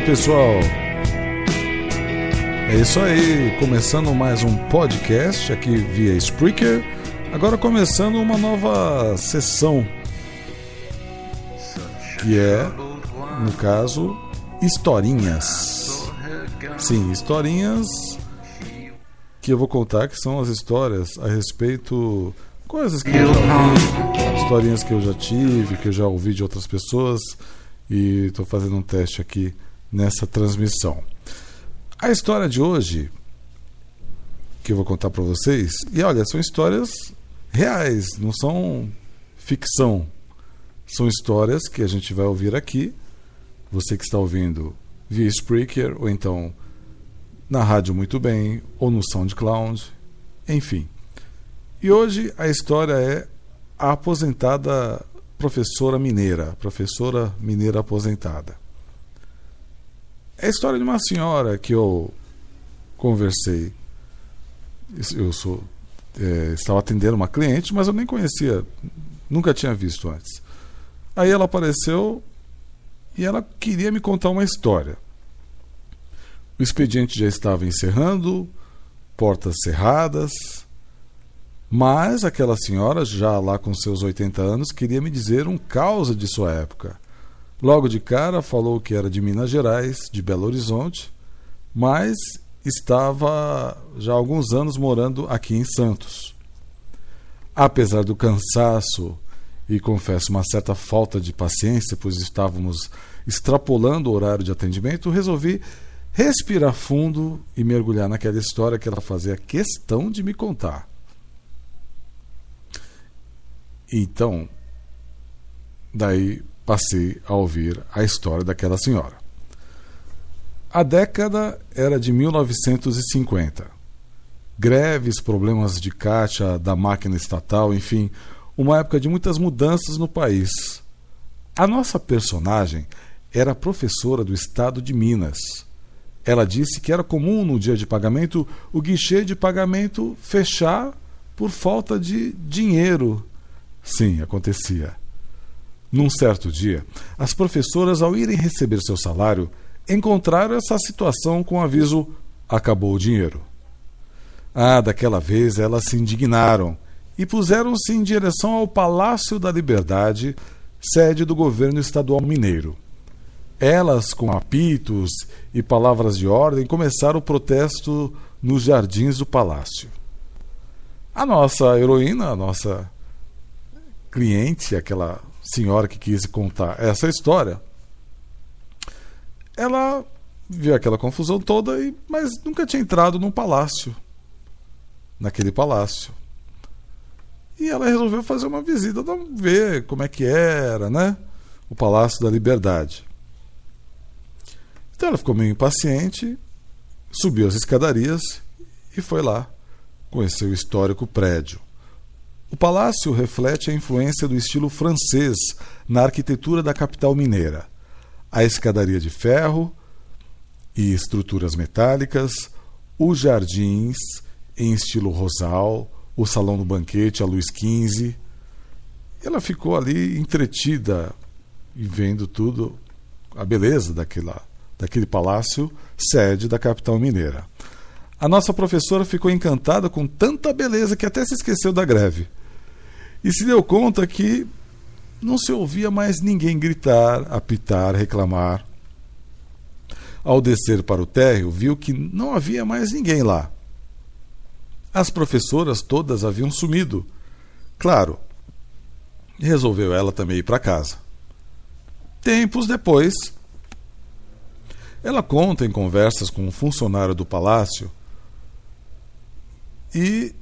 aí, pessoal? É isso aí, começando mais um podcast aqui via Spreaker. Agora começando uma nova sessão, que é, no caso, historinhas. Sim, historinhas que eu vou contar que são as histórias a respeito coisas que eu já vi, historinhas que eu já tive, que eu já ouvi de outras pessoas e estou fazendo um teste aqui nessa transmissão. A história de hoje que eu vou contar para vocês, e olha, são histórias reais, não são ficção. São histórias que a gente vai ouvir aqui. Você que está ouvindo via Spreaker ou então na rádio muito bem ou no SoundCloud, enfim. E hoje a história é a aposentada professora mineira, professora mineira aposentada. É a história de uma senhora que eu conversei. Eu sou, é, estava atendendo uma cliente, mas eu nem conhecia, nunca tinha visto antes. Aí ela apareceu e ela queria me contar uma história. O expediente já estava encerrando, portas cerradas, mas aquela senhora, já lá com seus 80 anos, queria me dizer um causa de sua época. Logo de cara falou que era de Minas Gerais, de Belo Horizonte, mas estava já há alguns anos morando aqui em Santos. Apesar do cansaço e confesso uma certa falta de paciência, pois estávamos extrapolando o horário de atendimento, resolvi respirar fundo e mergulhar naquela história que ela fazia questão de me contar. Então, daí passei a ouvir a história daquela senhora. A década era de 1950. Greves, problemas de caixa da máquina estatal, enfim, uma época de muitas mudanças no país. A nossa personagem era professora do estado de Minas. Ela disse que era comum no dia de pagamento o guichê de pagamento fechar por falta de dinheiro Sim, acontecia. Num certo dia, as professoras, ao irem receber seu salário, encontraram essa situação com o aviso: acabou o dinheiro. Ah, daquela vez elas se indignaram e puseram-se em direção ao Palácio da Liberdade, sede do governo estadual mineiro. Elas, com apitos e palavras de ordem, começaram o protesto nos jardins do palácio. A nossa heroína, a nossa cliente, aquela senhora que quis contar essa história, ela viu aquela confusão toda, e, mas nunca tinha entrado num palácio. Naquele palácio. E ela resolveu fazer uma visita, ver como é que era, né? O Palácio da Liberdade. Então ela ficou meio impaciente, subiu as escadarias e foi lá conhecer o histórico prédio. O palácio reflete a influência do estilo francês na arquitetura da capital mineira. A escadaria de ferro e estruturas metálicas, os jardins em estilo rosal, o salão do banquete à luz 15. Ela ficou ali entretida e vendo tudo, a beleza daquela, daquele palácio, sede da capital mineira. A nossa professora ficou encantada com tanta beleza que até se esqueceu da greve e se deu conta que não se ouvia mais ninguém gritar, apitar, reclamar. Ao descer para o térreo, viu que não havia mais ninguém lá. As professoras todas haviam sumido. Claro, resolveu ela também ir para casa. Tempos depois, ela conta em conversas com um funcionário do palácio e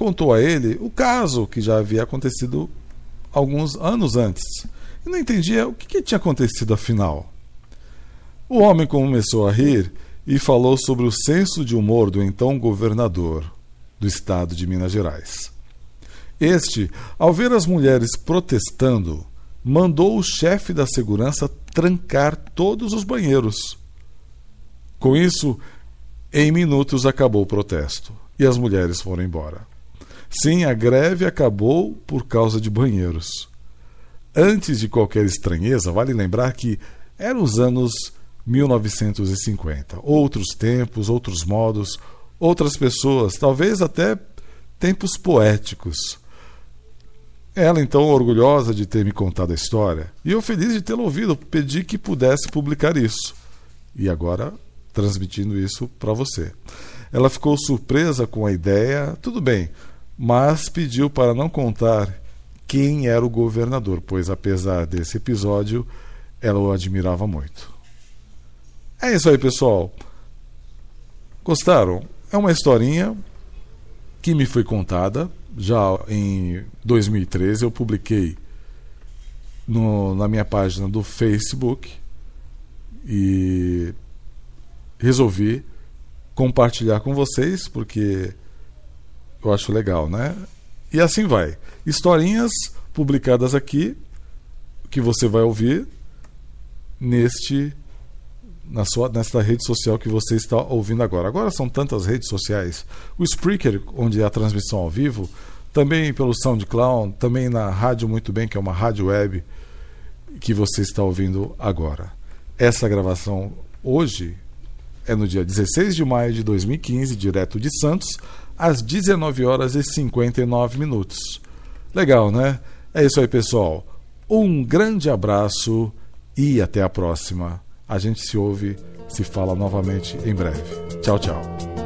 contou a ele o caso que já havia acontecido alguns anos antes. E não entendia o que, que tinha acontecido afinal. O homem começou a rir e falou sobre o senso de humor do então governador do estado de Minas Gerais. Este, ao ver as mulheres protestando, mandou o chefe da segurança trancar todos os banheiros. Com isso, em minutos acabou o protesto e as mulheres foram embora. Sim, a greve acabou por causa de banheiros. Antes de qualquer estranheza, vale lembrar que eram os anos 1950. Outros tempos, outros modos, outras pessoas, talvez até tempos poéticos. Ela, então, orgulhosa de ter me contado a história, e eu feliz de tê-la ouvido, pedi que pudesse publicar isso. E agora, transmitindo isso para você. Ela ficou surpresa com a ideia, tudo bem, mas pediu para não contar quem era o governador, pois apesar desse episódio, ela o admirava muito. É isso aí, pessoal. Gostaram? É uma historinha que me foi contada já em 2013. Eu publiquei no, na minha página do Facebook e resolvi compartilhar com vocês porque eu acho legal, né? E assim vai. Historinhas publicadas aqui que você vai ouvir neste na sua nesta rede social que você está ouvindo agora. Agora são tantas redes sociais. O Spreaker, onde é a transmissão ao vivo, também pelo SoundCloud, também na rádio muito bem, que é uma rádio web que você está ouvindo agora. Essa gravação hoje é no dia 16 de maio de 2015, direto de Santos, às 19 horas e 59 minutos. Legal, né? É isso aí, pessoal. Um grande abraço e até a próxima. A gente se ouve, se fala novamente em breve. Tchau, tchau.